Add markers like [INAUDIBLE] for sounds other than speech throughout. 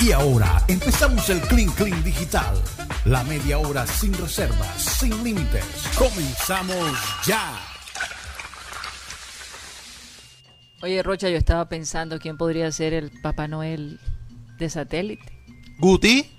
Y ahora empezamos el Clean Clean Digital. La media hora sin reservas, sin límites. Comenzamos ya. Oye, Rocha, yo estaba pensando quién podría ser el Papá Noel de satélite. ¿Guti?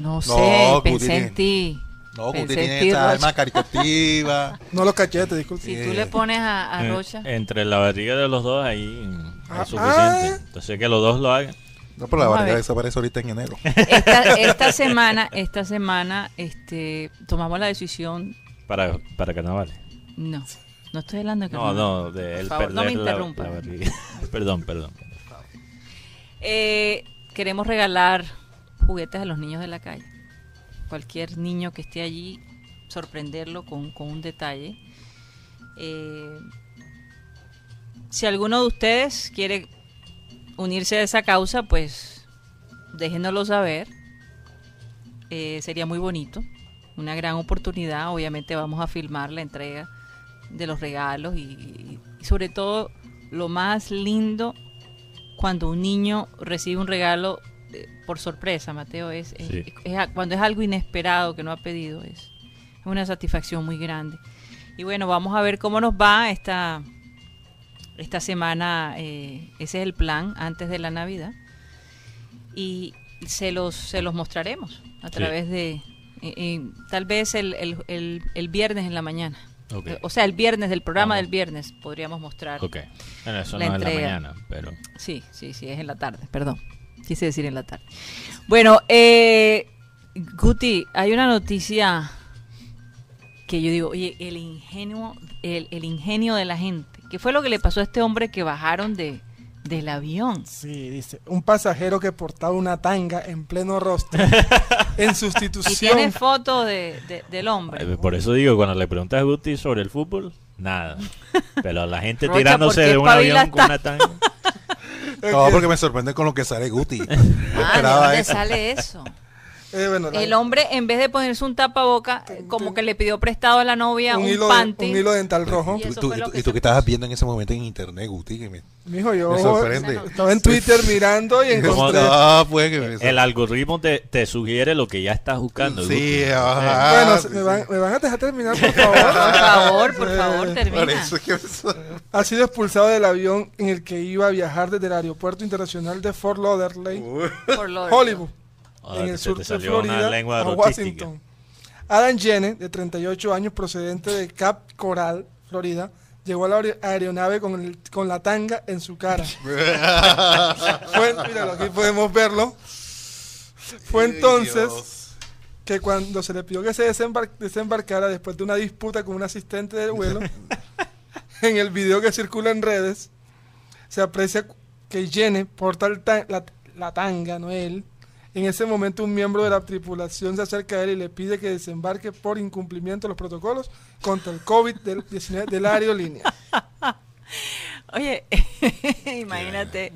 No sé, No, pensé Guti en ti. No, Guti tiene Rocha. alma caritativa. [LAUGHS] No los cachetes, disculpe. Si tú le pones a, a Eh, Rocha, entre la barriga de los dos ahí Ah, es suficiente. ah. Entonces que los dos lo hagan. No, pero la barriga desaparece ahorita en enero. esta, [LAUGHS] esta semana, esta semana, este, tomamos la decisión. Para, para carnavales. No, no estoy hablando de No, carnaval. no, de favor, no me la- interrumpa. la barriga. [LAUGHS] perdón, perdón. Eh, queremos regalar juguetes a los niños de la calle. Cualquier niño que esté allí, sorprenderlo con, con un detalle. Eh, si alguno de ustedes quiere unirse a esa causa, pues déjenoslo saber. Eh, sería muy bonito. Una gran oportunidad. Obviamente vamos a filmar la entrega de los regalos y- y sobre todo lo más lindo cuando un niño recibe un regalo eh, por sorpresa, Mateo, es, es- Sí. es a- cuando es algo inesperado que no ha pedido, es una satisfacción muy grande. Y bueno, vamos a ver cómo nos va esta, esta semana, eh, ese es el plan antes de la Navidad. Y se los, se los mostraremos a Sí. través de, eh, eh, tal vez el, el- el- el viernes en la mañana. O sea, el viernes, del programa Vamos. del viernes, podríamos mostrar. Ok. Bueno, eso La no es la entrega. mañana, pero. Sí, sí, sí, es en la tarde, perdón. Quise decir en la tarde. Bueno, eh, Guti, hay una noticia que yo digo, oye, el ingenio, el, el ingenio de la gente. ¿Qué fue lo que le pasó a este hombre que bajaron de, del avión? Sí, dice. Un pasajero que portaba una tanga en pleno rostro. [LAUGHS] en Y sustitución. tiene foto de, de- del hombre. Por eso digo, cuando le preguntas a Guti sobre el fútbol, nada. [LAUGHS] Pero la gente Rocha, tirándose ¿por qué de un avión con una tanga. [LAUGHS] No, porque me sorprende con lo que sale Guti. Ah, ¿de dónde eso. sale eso? Eh, bueno, El hombre, en vez de ponerse un tapaboca, eh, como que le pidió prestado a la novia un, un, hilo de- panty. un hilo dental rojo. Y ¿Tú, que y qué estabas viendo en ese momento en internet, Guti? Que me, Mijo, yo me sorprende. estaba en Twitter mirando y [LAUGHS] ¿Cómo encontré. Ah, pues que me El algoritmo te, te sugiere lo que ya estás buscando. Sí, Guti. ajá. Bueno, sí, me sí. van, me van a dejar terminar, por [LAUGHS] favor. Por favor, por favor, Eh, Por termina. eso es que Ha sido expulsado del avión en el que iba a viajar desde el aeropuerto internacional de Fort Lauderdale, Por lo- Hollywood, En el sur de Florida, a. Washington. Adam Jenner, de 38 años, procedente de Cap Coral, Florida, llegó a la aer- aeronave con, el- con la tanga en su cara. [LAUGHS] Fue, míralo, aquí podemos verlo. Fue entonces Dios. que cuando se le pidió que se desembar- desembarcara después de una disputa con un asistente del vuelo, [LAUGHS] en el video que circula en redes, se aprecia que Jenny porta el ta- la, la tanga, no él. En ese momento un miembro de la tripulación se acerca a él y le pide que desembarque por incumplimiento de los protocolos contra el COVID-19 de la aerolínea. [LAUGHS] Oye, [LAUGHS] imagínate.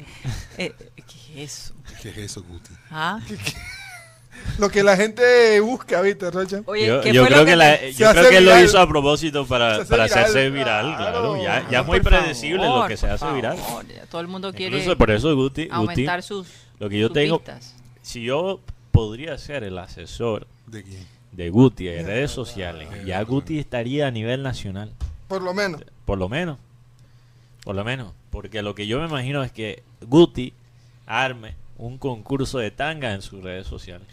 eh, ¿Qué es eso? ¿Qué es eso, Guti? ¿Ah? [LAUGHS] Lo que la gente busca, ¿viste, Rocha? Oye, Yo, ¿qué yo fue creo lo que, que la- yo Se creo que él lo viral. hizo a propósito Se para, hace para viral, hacerse viral, claro. claro. Ya, ya es muy predecible favor, lo que se hace viral. favor, ya Todo el mundo quiere Incluso por eso Guti, Guti, aumentar sus, lo que yo sus tengo, vistas. Si yo podría ser el asesor ¿De quién? de Guti en redes sociales, ya Guti estaría a nivel nacional, Por lo menos. por lo menos. Por lo menos. Porque lo que yo me imagino es que Guti arme un concurso de tanga en sus redes sociales.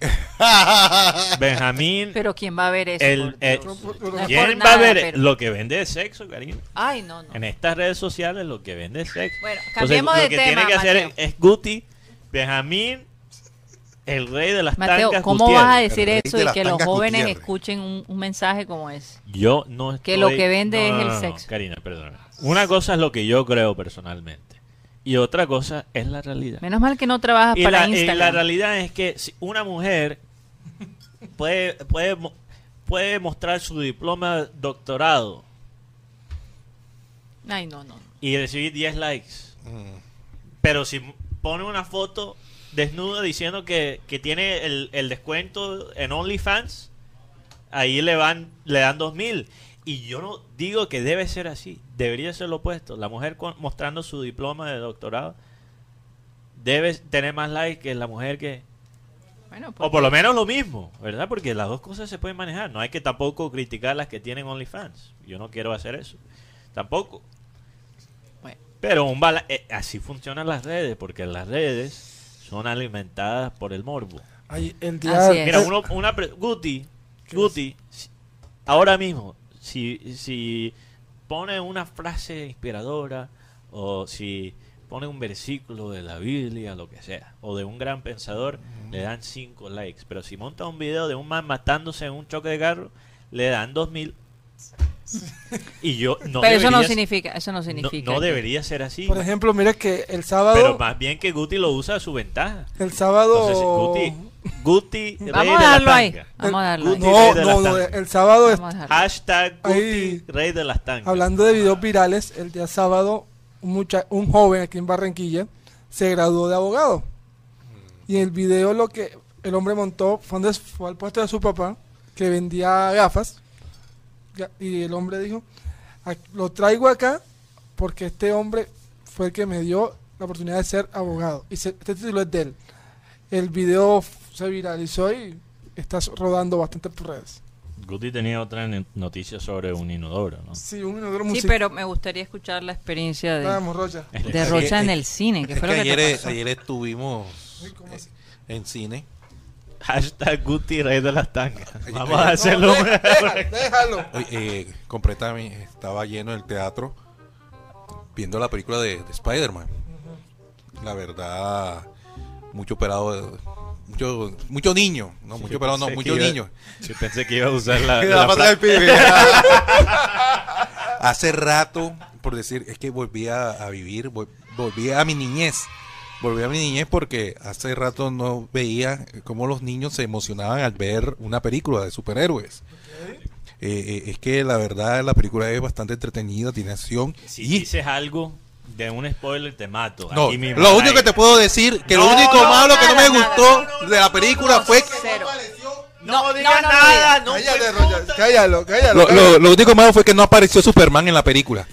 [LAUGHS] Benjamín, Pero ¿quién va a ver eso? el, No es ¿quién va a ver pero- lo que vende es sexo, cariño? Ay, no, no. En estas redes sociales lo que vende es sexo. Bueno, Entonces, cambiemos lo que tema, tiene que hacer es Guti, Benjamín, el rey de las Mateo, tangas ¿cómo Gutiérrez. vas a decir eso de y que los jóvenes Gutiérrez. escuchen un, un mensaje como ese? Yo no Que lo estoy- que vende es el sexo. Karina, perdona. Una cosa es lo que yo creo personalmente. Y otra cosa es la realidad. Menos mal que no trabajas Y para la, y Instagram. la realidad es que si una mujer puede, puede, puede mostrar su diploma de doctorado Ay, no, no. y recibir 10 likes. Mm. Pero si pone una foto desnuda diciendo que, que tiene el, el descuento en OnlyFans, ahí le van le dan 2000. Y yo no digo que debe ser así, debería ser lo opuesto. La mujer con- mostrando su diploma de doctorado debe tener más likes que la mujer que... Bueno, O porque- por lo menos lo mismo, ¿verdad? Porque las dos cosas se pueden manejar. No hay que tampoco criticar las que tienen OnlyFans. Yo no quiero hacer eso. Tampoco. Bueno. Pero un bala- eh, así funcionan las redes, porque las redes son alimentadas por el morbo. Ay, el día, Así es. Mira, uno, una pre- Guti, Guti, si- ahora mismo, si, si pone una frase inspiradora o si pone un versículo de la Biblia, lo que sea, o de un gran pensador, le dan 5 likes. Pero si monta un video de un man matándose en un choque de carro, le dan 2000. [LAUGHS] Y yo no pero eso no debería- significa, eso no significa. no debería ser así. por ejemplo, mira que el sábado, pero más bien que Guti lo usa a su ventaja. el sábado, Entonces, Guti, Guti, rey Vamos de a la darlo ahí. tanga. Vamos a darlo ahí. Guti, de no, no, el sábado, ahí. Hashtag Guti, Ahí- rey de las tangas. hablando de videos virales, el día sábado, un, mucha- un joven aquí en Barranquilla se graduó de abogado. Y en el video lo que el hombre montó fue, donde fue al puesto de su papá, que vendía gafas. Y el hombre dijo, "Ac- lo traigo acá porque este hombre fue el que me dio la oportunidad de ser abogado. Y se- este título es de él. El video se viralizó y está rodando bastante por redes. Guti tenía otra noticia sobre un inodoro, ¿no? Sí, un inodoro Sí, musical. pero me gustaría escuchar la experiencia de, Vamos, Rocha. de Rocha en el cine. ¿Qué Es fue que lo que ayer, te pasó? ayer estuvimos Uy, ¿cómo eh, así? en cine. Hashtag Guti, rey de las tangas. Vamos a hacerlo. No, deja- déjalo. Oye, eh, completamente estaba lleno el teatro viendo la película de, de Spider-Man. La verdad, mucho operado, mucho, mucho niño, no, mucho operado, no, mucho iba- niño. Yo pensé que iba a usar la, [LAUGHS] La la pata fra- del pibe. [LAUGHS] Hace rato, por decir, es que volví a, a vivir, vol- volví a mi niñez. Volví a mi niñez porque hace rato no veía cómo los niños se emocionaban al ver una película de superhéroes. Eh, eh, es que la verdad la película es bastante entretenida, tiene acción. Si y dices algo de un spoiler, te mato. no, Aquí mismo, lo único que te puedo decir que No, lo único no, malo que no me nada, gustó no, no, de la película no, fue que. No, No, digas nada, no, Cállate. Cállalo, cállalo. lo, lo- lo único malo fue que no apareció Superman en la película.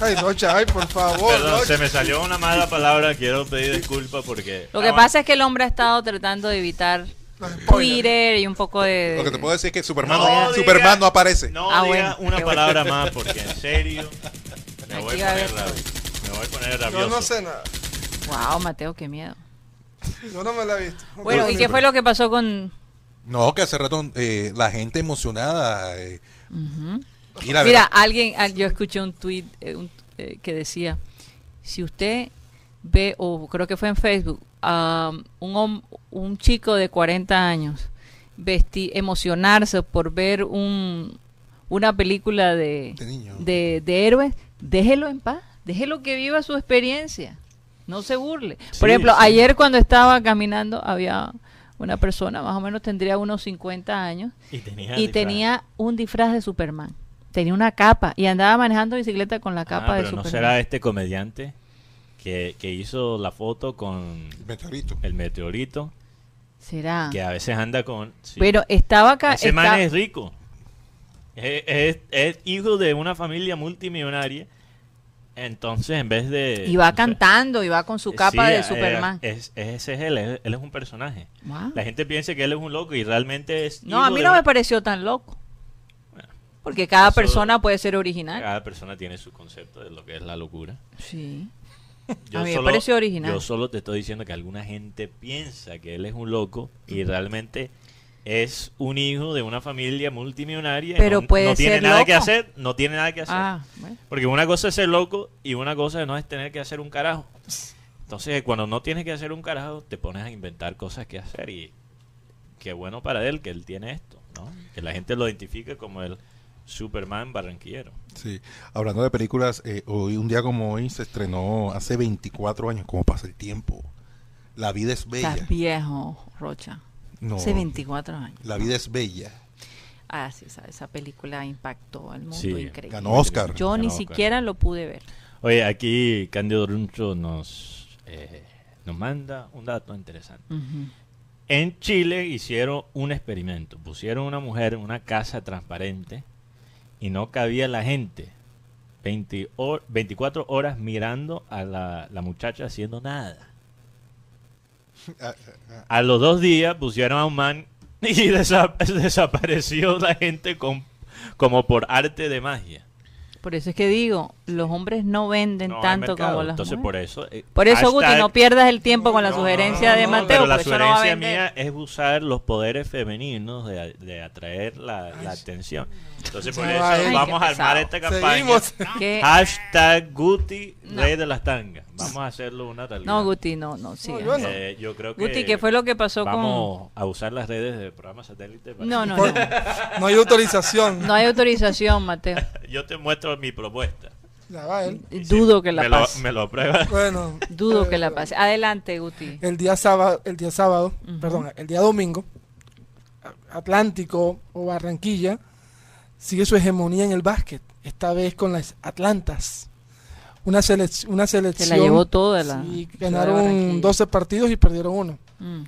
Ay, Rocha, ay, por favor. Perdón, Rocha. se me salió una mala palabra. Quiero pedir disculpas porque. Lo que Ah, pasa es que el hombre ha estado tratando de evitar. Twitter y un poco de... Lo que te puedo decir es que Superman No no, diga- Superman no aparece. No Ah, diga bueno, una palabra más porque en serio me Aquí voy, a poner rabioso. me voy a poner Yo rabioso. no sé nada. Wow, Mateo, qué miedo. Yo no me la he visto. No Bueno, ¿y qué fue lo que pasó con...? No, que hace rato eh, la gente emocionada. eh. Y la Mira, verdad- alguien, yo escuché un tweet que decía, si usted ve, o creo que fue en Facebook, a un, un chico de 40 años vesti emocionarse por ver un, una película de, De niño. de, de héroes, déjelo en paz, déjelo que viva su experiencia, no se burle. Por ejemplo, sí. ayer cuando estaba caminando había una persona, más o menos tendría unos 50 años, Y tenía. y disfraz. tenía un disfraz de Superman. Tenía una capa y andaba manejando bicicleta con la Ah, capa de pero no Superman. será este comediante que, que hizo la foto con Meteorito. el meteorito, Será. que a veces anda con. sí. Ah. Pero estaba acá. Ese está- man es rico. Es, es- es hijo de una familia multimillonaria. Entonces, en vez de. y va no sé, cantando y va con su capa sí, de eh, Superman. es- ese es él, él, él es un personaje. Wow. La gente piensa que él es un loco y realmente es. No, hijo a mí de no un- me pareció tan loco. Porque cada eso- persona puede ser original. Cada persona tiene su concepto de lo que es la locura. Sí. Yo A mí me pareció original. Yo solo te estoy diciendo que alguna gente piensa que él es un loco y realmente es un hijo de una familia multimillonaria. y Pero no, puede no tiene ser nada que hacer. No tiene nada que hacer. Ah, bueno. Porque una cosa es ser loco y una cosa no es tener que hacer un carajo. Entonces, cuando no tienes que hacer un carajo, te pones a inventar cosas que hacer y qué bueno para él que él tiene esto, ¿no? Que la gente lo identifique como el Superman barranquillero. Sí. Hablando de películas, eh, hoy un día como hoy se estrenó hace 24 años. ¿Cómo pasa el tiempo? La vida es bella. Estás viejo, Rocha. No, Hace 24 años. La vida es bella. Ah, sí, esa, esa película impactó al mundo Sí, increíble. Ganó Oscar. Yo ni Oscar. siquiera lo pude ver. Oye, aquí Cándido Runcho nos, eh, nos manda un dato interesante. En Chile hicieron un experimento. Pusieron una mujer en una casa transparente y no cabía la gente. 20 hor- 24 horas mirando a la, la muchacha haciendo nada. [LAUGHS] Ah, A los dos días pusieron a un man [LAUGHS] y desa- desapareció la gente con, como por arte de magia. Por eso es que digo, los hombres no venden No tanto como las Entonces, mujeres. por eso. eh, Por eso, Guti, no pierdas el tiempo con la No, sugerencia no, de Mateo, Pero la por eso no va a sugerencia mía es usar los poderes femeninos de, de atraer la, la atención. Entonces, por eso vamos a armar esta campaña. Seguimos. Hashtag Guti, No. rey de las tangas. Vamos a hacerlo una realidad. No, Guti, no, no, yo no. Eh, yo creo que Guti, ¿qué fue lo que pasó vamos a usar las redes del programa satélite. para- con...? No, no, no. No hay autorización. No hay autorización, Mateo. [LAUGHS] Yo te muestro mi propuesta. Ya va él. Y Dudo si que la me lo, pase. me lo apruebas. Bueno. Dudo eh, que la pase. Adelante, Guti. El día sábado, el día sábado, perdón, el día domingo, Atlántico o Barranquilla sigue su hegemonía en el básquet, esta vez con las Atlantas. Una, selec- una Se selección. la llevó toda la... de ganaron Barranquilla. 12 partidos y perdieron uno. Mm.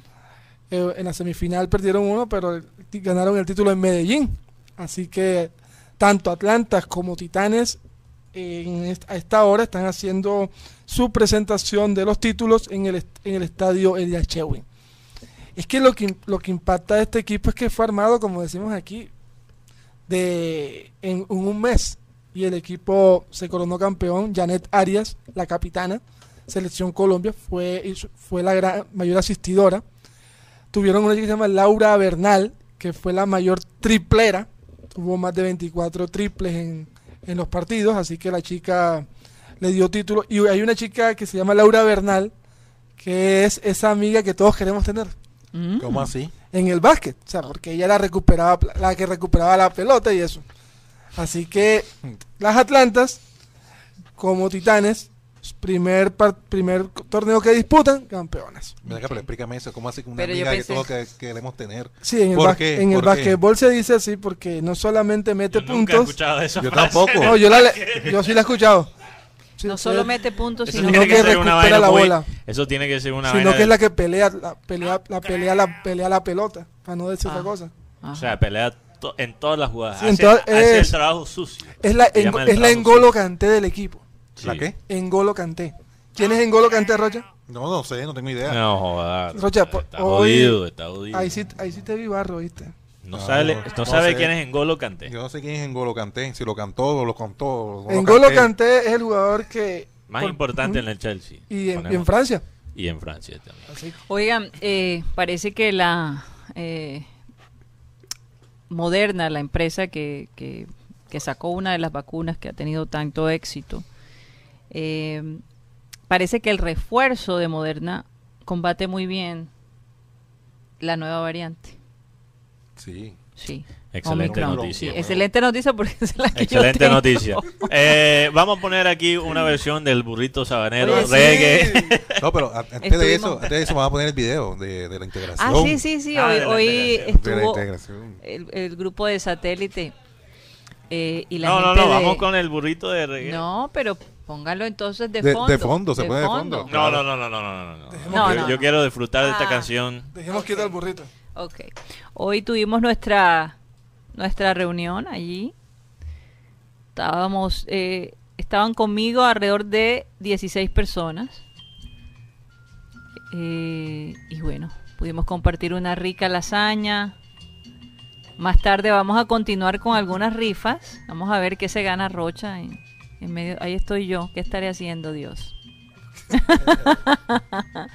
Eh, en la semifinal perdieron uno, pero ganaron el título en Medellín. Así que tanto Atlantas como Titanes eh, en est- a esta hora están haciendo su presentación de los títulos en el, est- en el estadio Elia Chewin. Es que lo que lo que impacta a este equipo es que fue armado, como decimos aquí, de en, en un mes y el equipo se coronó campeón. Janet Arias, la capitana, selección Colombia, fue fue la gran- mayor asistidora tuvieron una chica que se llama Laura Bernal, que fue la mayor triplera, tuvo más de 24 triples en, en los partidos, así que la chica le dio título. Y hay una chica que se llama Laura Bernal, que es esa amiga que todos queremos tener Mm. ¿Cómo así? en el básquet, o sea, porque ella la recuperaba, la que recuperaba la pelota y eso. Así que las Atlantas, como Titanes, primer par- primer torneo que disputan, campeonas. Mira acá, pero explícame eso. ¿Cómo así que una Pero yo amiga pensé- que todos que- queremos tener? Sí, en el, ¿Por bas- qué? en el se dice así porque no solamente mete Yo nunca he puntos. escuchado esa Yo frase. tampoco. No, yo, la le- yo sí la he escuchado. Sí, No solo mete puntos, Eso sino que que recupera la bola. Eso tiene que ser una sino que es la que pelea la pelea la pelea la pelea la pelota, para no decir Ah. otra cosa. Ajá. O sea, pelea to- en todas las jugadas. Sí, hace, todas- hace es- el trabajo sucio. Es la en- es la Engolo del equipo. Sí. ¿La qué? Engolo Kanté. ¿Quién es Engolo Kanté, Rocha? No, no sé, no tengo idea. No, joder. Rocha, po- está hoy- jodido, está jodido. Ahí sí ahí sí te vi barro, ¿viste? No, No, sabe, no, sabe sé. quién es Engolo Kanté. Yo no sé quién es Engolo Kanté, si lo cantó o lo contó. Engolo Kanté es el jugador que Más por- importante en el Chelsea. y en, y en. Francia. Y en Francia también. Así. Oigan, eh, parece que la eh, Moderna, la empresa que, que- que sacó una de las vacunas que ha tenido tanto éxito, eh, parece que el refuerzo de Moderna combate muy bien la nueva variante. Sí. Sí. Excelente Omicron. noticia. Sí, excelente noticia porque es la que yo Excelente tengo. noticia. Eh, vamos a poner aquí una versión del burrito sabanero Oye, sí. reggae. [LAUGHS] No, pero antes de eso, antes de eso vamos a poner el video de, de la integración. Ah, sí, sí, sí. Ah, hoy de. De estuvo el, el grupo de satélite eh, y la No, no, gente no, de- vamos con el burrito de reggae. No, pero póngalo entonces de, De- de fondo. fondo, se pone de fondo. No, no, no, no, no, no, no, no. No, yo, no, yo no. quiero disfrutar de esta Ah. canción. Dejemos quieto al burrito. Ok. Hoy tuvimos nuestra nuestra reunión allí. Estábamos, eh, estaban conmigo alrededor de 16 personas. Eh, y bueno, pudimos compartir una rica lasaña. Más tarde vamos a continuar con algunas rifas. Vamos a ver qué se gana Rocha. En, medio, ahí estoy yo. ¿Qué estaré haciendo, Dios? [LAUGHS]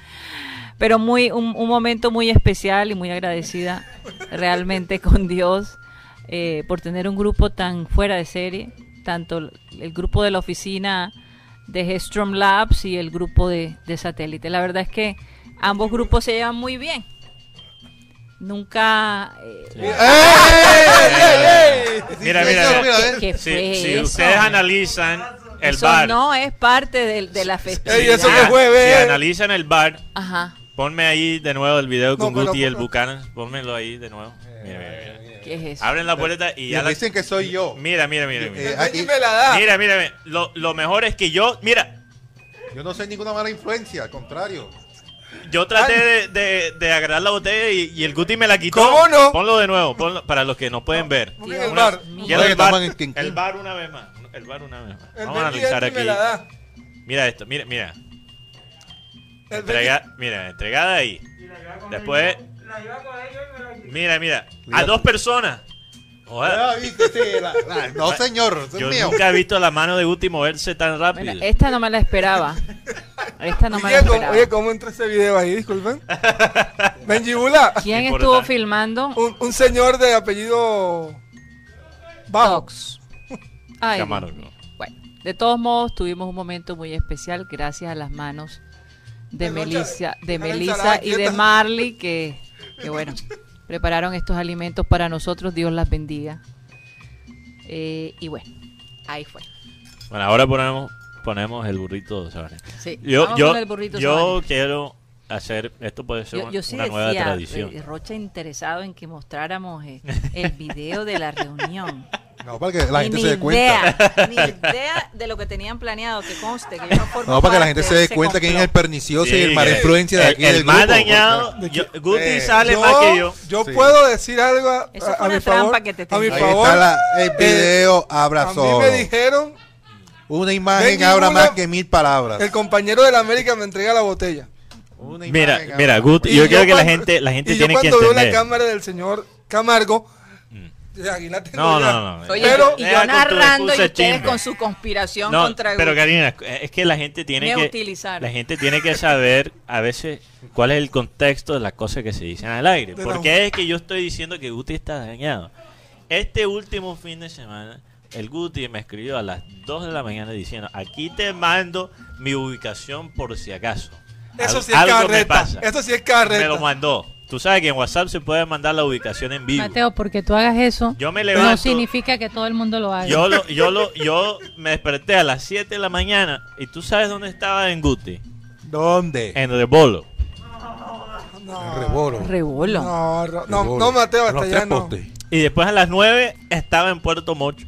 Pero muy un, un momento muy especial y muy agradecida realmente con Dios eh, por tener un grupo tan fuera de serie, tanto el, grupo de la oficina de Gestrom Labs y el grupo de, de satélite. La verdad es que ambos grupos se llevan muy bien. Nunca... eh, Mira, mira. ¿Qué Si, fue si eso? ustedes analizan el Eso bar, no es parte de, de la Ey, festividad. eso que fue, si analizan el bar, Ajá. Ponme ahí de nuevo el video con No, Guti y el Buchanan. Pónmelo ahí de nuevo. Mira, mira, mira. ¿Qué es eso? Abren la puerta y ya la... dicen que soy yo. Mira, mira, mira. Mira, Eh, y- me la da. mira, mira, mira. Lo, lo mejor es que yo, mira, yo no soy ninguna mala influencia, al contrario. yo traté de, de, de agarrar la botella y, y el Guti me la quitó. ¿Cómo no? Ponlo de nuevo, ponlo para los que no pueden ver. El bar. quiero el bar, el bar una vez más. el bar una vez más. El Vamos a analizar aquí. Mira esto, mira, mira. Entrega, mira, entregada ahí. Después, La iba a coger yo y me la quité. mira, mira. A dos personas. Joder, Ah, no, señor, eso es yo mío. nunca he visto la mano de Guti moverse tan rápido. Bueno, esta no me la esperaba. [LAUGHS] Esta no me la Oye, ¿cómo, esperaba. oye, ¿cómo entra ese video ahí? Disculpen. [LAUGHS] Benji Bula, ¿Quién estuvo filmando? un, un señor de apellido Bajo. Tox. Ay. Bueno, de todos modos tuvimos un momento muy especial gracias a las manos de De Melissa, de Melissa y de. Marley que, que bueno, prepararon estos alimentos para nosotros, Dios las bendiga. Eh, y bueno, ahí fue. Bueno, ahora ponemos, ponemos el burrito sabanero. Sí, Yo, yo, con el burrito yo quiero hacer, esto puede ser yo, yo sí una nueva decía, tradición. eh, Rocha interesado en que mostráramos eh, el video de la reunión. No, para que la gente ni se dé cuenta. idea, ni [LAUGHS] idea de lo que tenían planeado, que conste que yo no formo No, para que la gente se dé cuenta quién es el pernicioso y el mala que- influencia de aquí el del más grupo. dañado, yo- Guti Eh, sale más que yo. yo Sí. puedo decir algo a, Eso a- fue a una mi favor. trampa que te a mi. Ahí favor. está la- el video, a abrazó. mí me dijeron, Una imagen habla Bula, más que mil palabras. el compañero de la América me entrega la botella. Una Mira, imagen mira, Guti, Y yo, creo que la gente, la gente y yo tiene que cuando veo la entender. cámara del señor Camargo, No, no, no, no. Oye, Pero- y yo narrando y ustedes con su conspiración No, contra pero. Karina, es que la gente tiene Me que utilizaron. la gente tiene que saber a veces cuál es el contexto de las cosas que se dicen al aire. Porque es que yo estoy diciendo que Guti está dañado. Este último fin de semana, el Guti me escribió a las 2 de la mañana diciendo, aquí te mando mi ubicación por si acaso. Eso sí es algo me pasa. Eso sí es Me carreta. lo mandó. Tú sabes que en WhatsApp se puede mandar la ubicación en vivo. Mateo, porque tú hagas eso, Yo me no significa que todo el mundo lo haga. Yo lo, [LAUGHS] yo lo, yo me desperté a las 7 de la mañana y tú sabes dónde estaba en Guti, ¿Dónde? en Rebolo. En Reboro. Rebolo. No, no, no, Mateo, En hasta los allá tres no. postes. Y después a las 9 estaba en Puerto Mocho.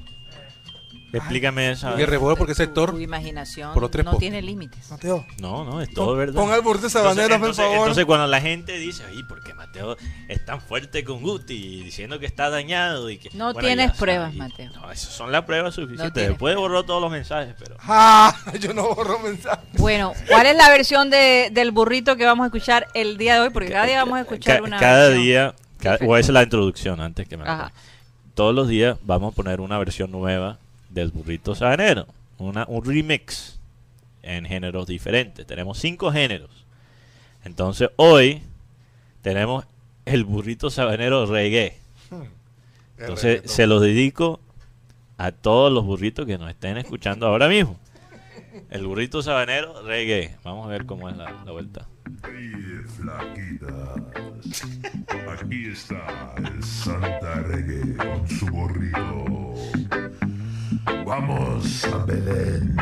Explícame esa. Y en Reboro porque ese sector tu imaginación por los tres no tiene límites. Mateo, No, no, es todo pon- verdad. ponga el burrito sabanero, por entonces, favor. entonces cuando la gente dice, ay, ¿por qué Mateo es tan fuerte con Guti? Diciendo que está dañado y que... No Bueno, tienes ya pruebas, sabes. Mateo. No, esas son las pruebas suficientes. Después borró todos los mensajes, pero... [LAUGHS] Ah, yo no borro mensajes. Bueno, ¿cuál es la versión de, del burrito que vamos a escuchar el día de hoy? Porque cada día vamos a escuchar Ca- una cada versión. día, cada, diferente. voy a hacer la introducción antes que me Ajá. Todos los días vamos a poner una versión nueva del burrito sabanero, una, un remix en géneros diferentes. Tenemos cinco géneros. Entonces hoy tenemos el burrito sabanero reggae. Entonces se los dedico a todos los burritos que nos estén escuchando ahora mismo. El burrito sabanero reggae. Vamos a ver cómo es la, la vuelta. Hey, flaquitas. Aquí está el Santa Reggae con su burrito. Vamos a Belén.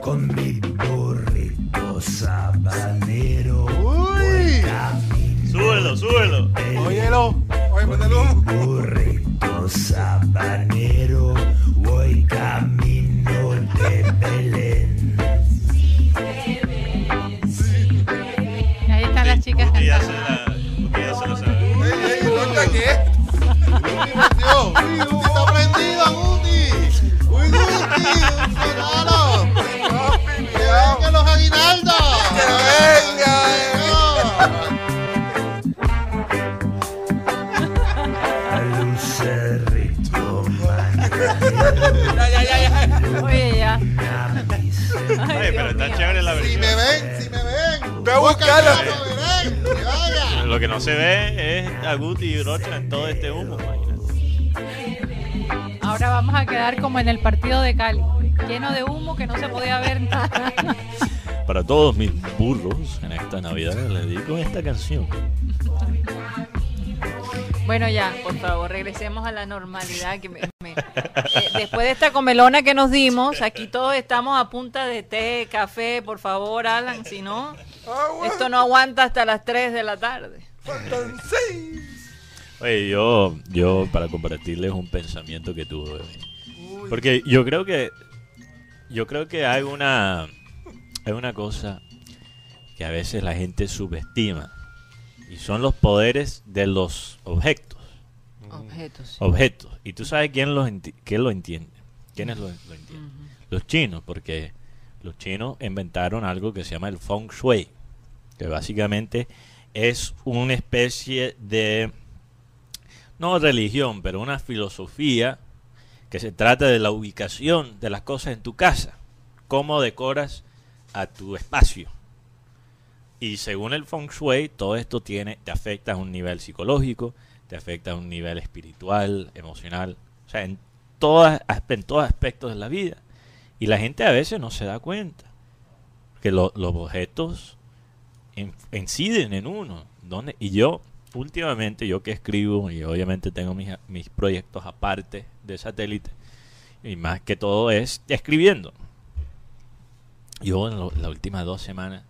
Con mi burrito sabanero Uy, Súbelo, súbelo. óyelo. Oye, ponelo humo. burrito sabanero voy camino de Belén Ahí están las chicas Y ya cantando. se la- ya se lo sabe. Ey, ey, ¿dónde qué? Uy, Guti Lo que no se ve es a Guti y Rocha en todo este humo. imagínate. Ahora vamos a quedar como en el partido de Cali, lleno de humo que no se podía ver nada. [LAUGHS] Para todos mis burros en esta Navidad les dedico esta canción. Bueno, ya, por favor, regresemos a la normalidad. Que me- me- eh, después de esta comelona que nos dimos, aquí todos estamos a punta de té, café, por favor, Alan, si no. Esto no aguanta hasta las 3 de la tarde. Faltan. Oye, yo, yo para compartirles un pensamiento que tuve. Porque yo creo que yo creo que hay una hay una cosa que a veces la gente subestima y son los poderes de los objetos. Objetos. sí. objetos. ¿Y tú sabes quién los enti- quién lo entiende? ¿Quiénes lo, lo entienden? Los chinos, porque los chinos inventaron algo que se llama el feng shui, que básicamente es una especie de, no religión, pero una filosofía que se trata de la ubicación de las cosas en tu casa, cómo decoras a tu espacio. Y según el feng shui, todo esto tiene, te afecta a un nivel psicológico, te afecta a un nivel espiritual, emocional, o sea, en, todos aspectos de la vida. Y la gente a veces no se da cuenta que lo- los objetos in- inciden en uno. ¿Dónde? Y yo, últimamente, yo que escribo, y obviamente tengo mis, mis proyectos aparte de satélite, y más que todo es escribiendo. Yo en las últimas dos semanas,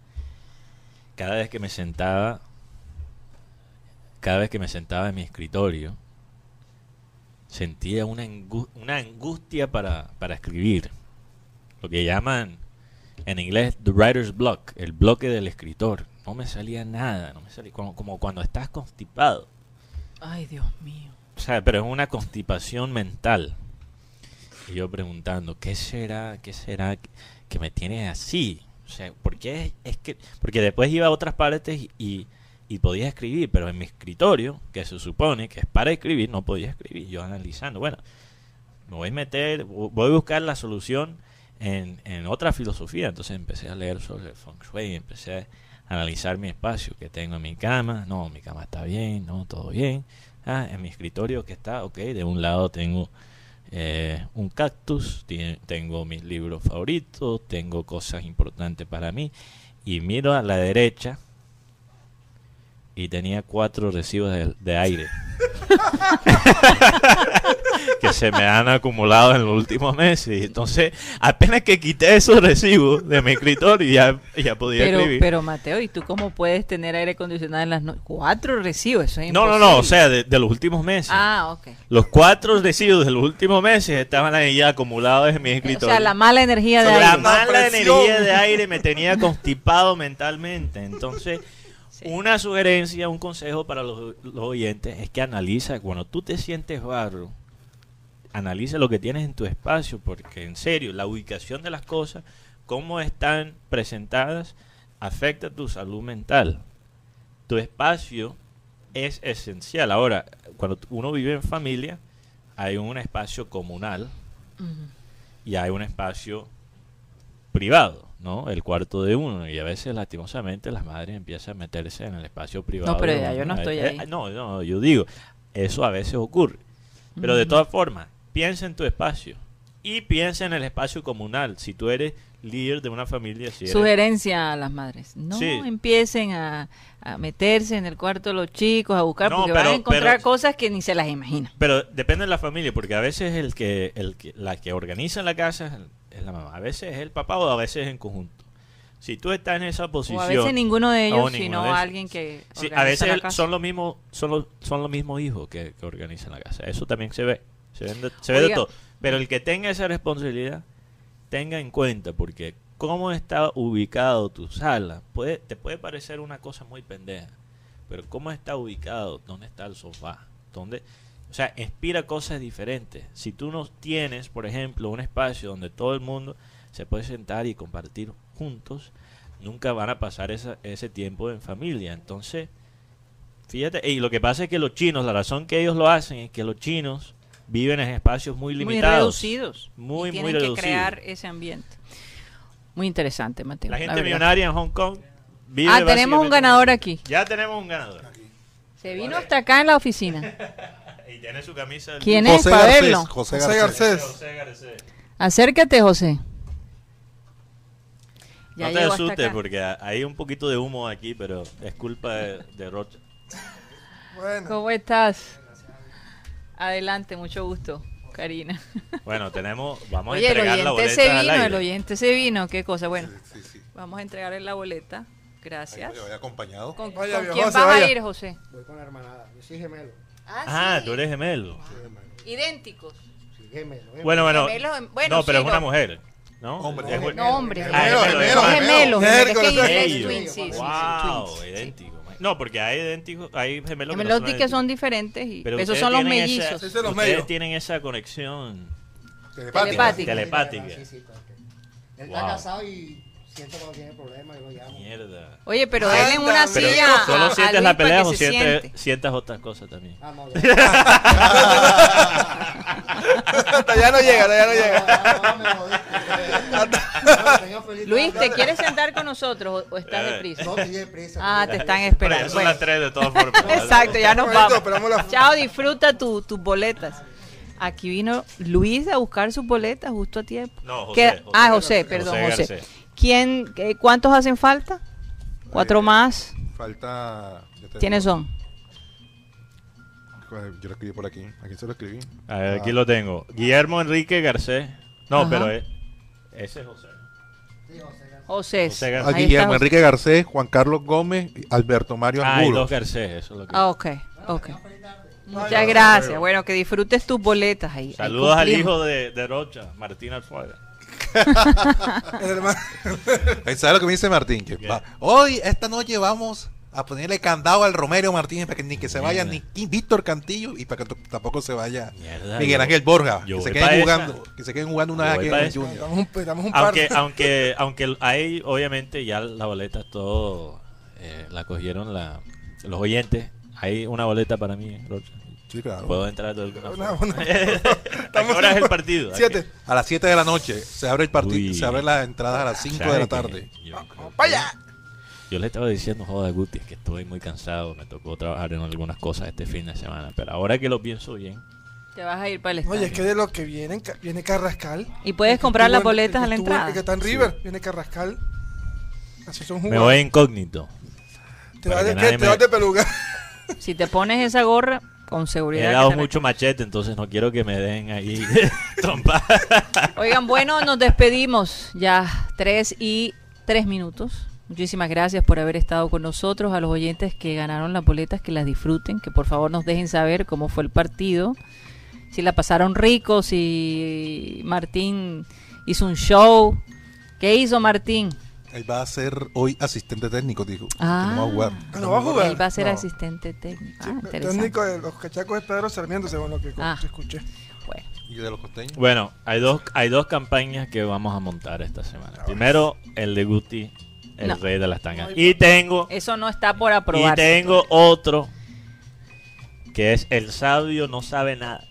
cada vez que me sentaba, cada vez que me sentaba en mi escritorio, sentía una, angu- una angustia para, para escribir. Lo que llaman en inglés the writer's block, el bloque del escritor. No me salía nada, no me salía, como, como cuando estás constipado. Ay, Dios mío. O sea, pero es una constipación mental. Y yo preguntando, ¿qué será, qué será que, me tiene así? O sea, ¿por qué es que...? Porque después iba a otras partes y, y podía escribir, pero en mi escritorio, que se supone que es para escribir, no podía escribir. Yo analizando, bueno, me voy a meter, voy a buscar la solución en, en otra filosofía. Entonces empecé a leer sobre el feng shui, empecé a analizar mi espacio que tengo en mi cama. No, mi cama está bien, no, todo bien. Ah, en mi escritorio que está, ok, de un lado tengo eh, un cactus, tengo mis libros favoritos, tengo cosas importantes para mí. Y miro a la derecha y tenía cuatro recibos de, de aire [LAUGHS] que se me han acumulado en los últimos meses. Entonces, apenas que quité esos recibos de mi escritorio, ya, ya podía Pero, escribir. pero Mateo, ¿y tú cómo puedes tener aire acondicionado en las noches? Cuatro recibos, eso es no, no, imposible. no, o sea, de, de los últimos meses. Ah, ok. Los cuatro residuos de los últimos meses estaban ahí ya acumulados en mi O escritorio. sea, la mala energía de la aire. mala presión. energía de aire me tenía constipado mentalmente. Entonces, Sí. una sugerencia, un consejo para los, los oyentes es que analiza cuando tú te sientes barro, analiza lo que tienes en tu espacio, porque en serio, la ubicación de las cosas, cómo están presentadas, afecta tu salud mental. Tu espacio es esencial. Ahora, cuando uno vive en familia, hay un espacio comunal y hay un espacio privado, ¿no? El cuarto de uno. Y a veces, lastimosamente, las madres empiezan a meterse en el espacio privado. pero de ya yo no estoy Eh, ahí. eh, no, no, yo digo, eso a veces ocurre. Pero de todas formas, piensa en tu espacio y piensa en el espacio comunal. Si tú eres líder de una familia, si Sugerencia a las madres. No Sí. empiecen a, a meterse en el cuarto de los chicos, a buscar, No, porque van a encontrar pero- cosas que ni se las imaginan. Pero depende de la familia, porque a veces el que, el que, la que organiza la casa es la mamá. A veces es el papá o a veces es en conjunto. Si tú estás en esa posición... O a veces ninguno de ellos, sino de alguien que Sí, a veces la casa. son los mismos son los, son los mismos hijos que, que organizan la casa. Eso también se ve. Se, ven de, se ve de todo. Pero el que tenga esa responsabilidad, tenga en cuenta, porque cómo está ubicado tu sala, puede, te puede parecer una cosa muy pendeja. Pero cómo está ubicado, dónde está el sofá, dónde... O sea, inspira cosas diferentes. Si tú no tienes, por ejemplo, un espacio donde todo el mundo se puede sentar y compartir juntos, nunca van a pasar esa- ese tiempo en familia. Entonces, fíjate, y lo que pasa es que los chinos, la razón que ellos lo hacen es que los chinos viven en espacios muy muy limitados. reducidos. Muy, y muy tienen que reducidos. crear ese ambiente. Muy interesante, Mateo. La gente millonaria en Hong Kong vive Ah, tenemos un ganador aquí. Ya tenemos un ganador. Se vino hasta acá en la oficina. [LAUGHS] Y tiene su camisa ¿Quién club. es? Para verlo. José José Garcés. Garcés. José Garcés. Acércate, José. Ya no te asustes porque hay un poquito de humo aquí, pero es culpa de, de Rocha. Bueno, ¿Cómo estás? Adelante, mucho gusto, Karina. [LAUGHS] Bueno, tenemos, vamos Oye, a entregar la oyente boleta se al vino, aire. el oyente se vino, qué cosa. Bueno, Sí, sí. vamos a entregarle la boleta. Gracias. Ahí voy acompañado. ¿Con, Vaya, con quién vas a vaya. ir, José? Voy con la hermanada. Yo soy gemelo. Ah, tú eres gemelo. Gemelo. Idénticos. Sí, gemelo. gemelo. Bueno, bueno. Gemelos en- bueno, no, pero sí, es una mujer. ¿no? Hombre. Es- No, hombre. Ah, Gemelo, gemelo, gemelo, gemelo. No, porque hay idénticos, hay gemelos, Gemelos no di que son diferentes y Pero esos ustedes son los esa- mellizos. Ese es los ustedes tienen esa conexión. Telepática. Telepática. Sí, sí, que- Él Wow. está casado y siente cuando tiene problemas, yo lo llamo. Mierda. Oye, pero Anda, denle una pero Pero silla a- solo a sientes Luis la pelea que o sientes, siente. sientas otras cosas también. Ah, no, ya. [LAUGHS] [LAUGHS] Hasta allá no llega, allá no llega. [LAUGHS] Luis, ¿te quieres sentar con nosotros o, o estás Eh. deprisa? No, estoy deprisa. Ah, te están esperando. son Bueno, las tres de todas formas. [LAUGHS] exacto, ya nos vamos. Chao, disfruta tu- tus boletas. Aquí vino Luis a buscar sus boletas justo a tiempo. No, José, ¿Qué- José. ah, José, perdón, José. ¿Quién, ¿Cuántos hacen falta? ¿Cuatro Eh, más? Falta. ¿Quiénes son? Yo lo escribí por aquí. Aquí se lo escribí. A ver, aquí Ah, lo tengo. Guillermo Enrique Garcés. No, Ajá. pero es- ese es José. José. José a. Ahí Guillermo. Enrique Garcés, Juan Carlos Gómez, y Alberto Mario Ah, hay Angulo. dos Garcés, eso es lo que... Ah, ok, ok. Muchas gracias. Bueno, que disfrutes tus boletas ahí. ahí Saludos al cumplimos. hijo de, de Rocha, Martín Alfuaga. [LAUGHS] [LAUGHS] El hermano- [LAUGHS] ¿Sabes lo que me dice Martín? Que ¿Qué? va- hoy, esta noche vamos a ponerle candado al Romero Martínez para que ni que se vaya Mierda. ni Víctor Cantillo y para que tampoco se vaya Mierda, Miguel Ángel Borja. yo Que se, queden jugando, esa. que se queden jugando una vez esa. Junior. Damos un, damos un par. Aunque, aunque, aunque hay, obviamente, ya la boleta todo eh, la cogieron la, los oyentes. Hay una boleta para mí, Rocha. Sí, claro. ¿Puedo entrar de alguna Una- forma? una- [LAUGHS] ¿A qué Estamos hora es el partido? ¿A Siete. A las 7 de la noche se abre el partido, se abren las entradas a las qué? 5 ¿Sabe de la tarde. Yo, ¡Para allá! Yo le estaba diciendo, joda, Guti, es que estoy muy cansado. Me tocó trabajar en algunas cosas este fin de semana. Pero ahora que lo pienso bien, Te vas a ir para el estadio. Oye, es que de los que vienen, ca- viene Carrascal. Y puedes comprar las boletas a la entrada. El que está en River, viene Carrascal. Así son me voy incógnito. Te vas de, Te me- vas de peluca. [LAUGHS] Si te pones esa gorra, con He seguridad. que dado mucho machete, entonces no quiero que me den ahí [LAUGHS] trompa. Oigan, bueno, nos despedimos. Ya tres y tres minutos. Muchísimas gracias por haber estado con nosotros. A los oyentes que ganaron las boletas, que las disfruten. Que por favor nos dejen saber cómo fue el partido. Si la pasaron rico, si Martín hizo un show. ¿Qué hizo Martín? Él va a ser hoy asistente técnico, dijo. Ah. no va a jugar. Ah, ¿no va a jugar? Él va a ser No. asistente técnico. Ah, El interesante. técnico de los cachacos es Pedro Sarmiento, según lo que Ah. escuché. Bueno, ¿Y de los costeños? Bueno, hay dos, hay dos campañas que vamos a montar esta semana. Primero, el de Guti, el No. rey de las tangas. Y tengo, eso no está por y aprobar. tengo otro que es el sabio no sabe nada.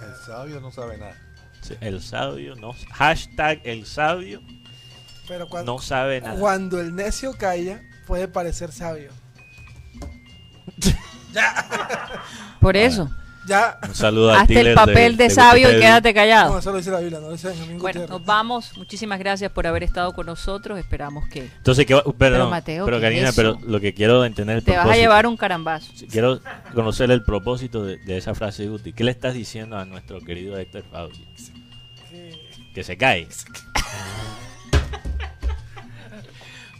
El sabio no sabe nada. Sí, El sabio no hashtag el sabio Pero cuando, no sabe nada. cuando el necio calla, puede parecer sabio. [LAUGHS] Por eso. Ya. Un saludo al Hazte el papel de, de sabio y quédate callado. No, eso lo dice la Biblia, no lo dice Benjamín Bueno, Gutiérrez. nos vamos. Muchísimas gracias por haber estado con nosotros. Esperamos que Entonces, ¿qué va- perdón, Pero, Mateo, pero ¿qué Karina, es pero eso? lo que quiero entender el te vas a llevar un carambazo. Quiero conocer el propósito de, de esa frase de Guti. ¿Qué le estás diciendo a nuestro querido Héctor Fauci? Que se cae. [LAUGHS]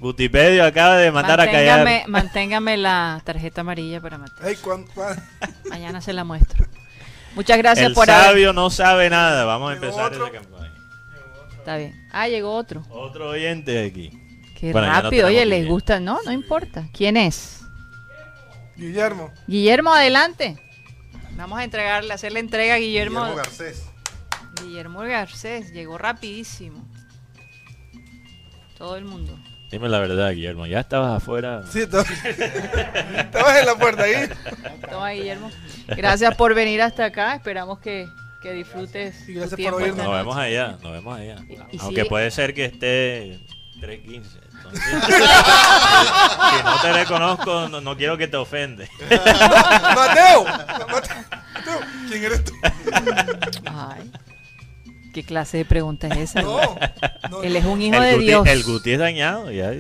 Gutipedio acaba de mandar a callar. manténgame la tarjeta amarilla para Mateo. Ey, ¿cuán- cuán- Mañana se la muestro. Muchas gracias El por haber. sabio no sabe nada. Vamos a empezar otro. esa campaña. Está bien. Ah, llegó otro. Otro oyente aquí. Qué Bueno, ya no rápido. Oye, les Guillermo. gusta. No, no importa. ¿Quién es? Guillermo. Guillermo, adelante. Vamos a entregarle, hacerle entrega a Guillermo. Guillermo Garcés. Guillermo Garcés llegó rapidísimo. Todo el mundo. Dime la verdad, Guillermo. Ya estabas afuera. Sí, estabas en la puerta ahí. Toma, Guillermo. Gracias por venir hasta acá. Esperamos que, que disfrutes. Y tu gracias por oírnos. Nos vemos allá. Nos vemos allá. Y- y Aunque si- puede ser que esté 3.15. entonces, [LAUGHS] si no te reconozco, no, no quiero que te ofende. Mateo. [LAUGHS] Mateo. Mateo, ¿quién eres tú? ¿Qué clase de pregunta es esa? No. no Él es un hijo el, de Guti, Dios. el Guti es dañado. Ya,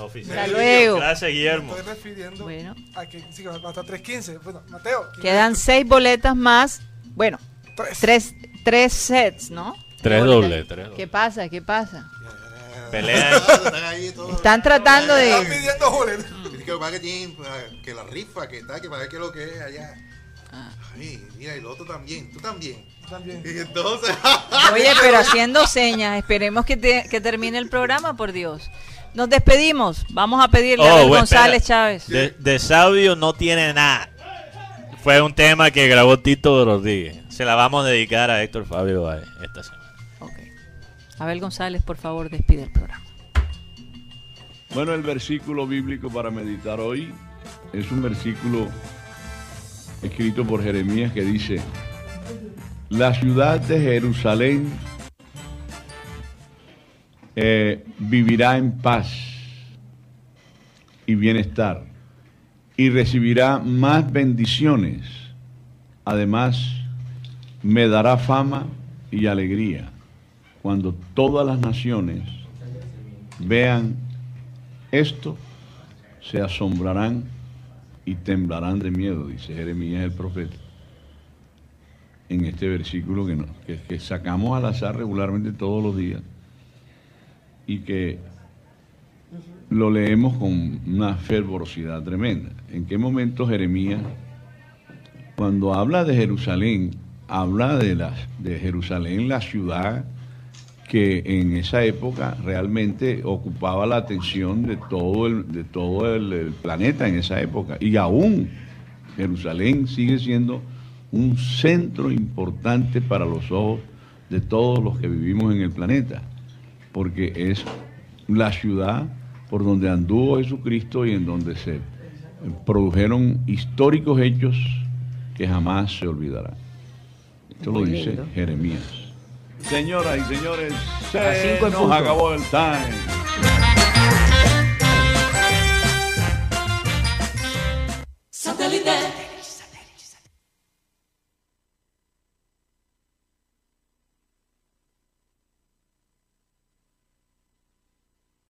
oficial. Hasta luego. Gracias, Guillermo. Me estoy refiriendo Bueno. a que sí, que va hasta 3.15. Bueno, Mateo. ¿quién Quedan eres seis boletas más. Bueno? Tres. tres, tres sets, ¿no? Tres ¿Qué dobles, dobles. ¿Qué pasa? ¿Qué pasa? Pelea. Están ahí todos. [LAUGHS] Están tratando Están de... pidiendo boletos. Dice que para que tienen, que la rifa, que está, que para ver qué es lo que es allá. Ah. Ay, mira, y el otro también, tú también. También. Y [LAUGHS] entonces, Oye, [LAUGHS] pero haciendo señas. Esperemos que, te- que termine el programa, por Dios. Nos despedimos. Vamos a pedirle a Oh, Abel bueno, González. Chávez. De, de sabio no tiene nada. Fue un tema que grabó Tito Rodríguez. Se la vamos a dedicar a Héctor Fabio esta semana. Ok. Abel González, por favor, despide el programa. Bueno, el versículo bíblico para meditar hoy es un versículo escrito por Jeremías que dice, la ciudad de Jerusalén eh, vivirá en paz y bienestar y recibirá más bendiciones. Además, me dará fama y alegría cuando todas las naciones vean esto, se asombrarán y temblarán de miedo, dice Jeremías el profeta. En este versículo que, que- sacamos al azar regularmente todos los días y que lo leemos con una fervorosidad tremenda. ¿En qué momento Jeremías, cuando habla de Jerusalén, habla de, de Jerusalén, la ciudad que en esa época realmente ocupaba la atención de todo el, de todo el planeta en esa época. Y aún Jerusalén sigue siendo un centro importante para los ojos de todos los que vivimos en el planeta, porque es la ciudad por donde anduvo Jesucristo y en donde se produjeron históricos hechos que jamás se olvidarán. Esto lo dice lindo. Jeremías. Señoras y señores, se A cinco en nos acabó el time.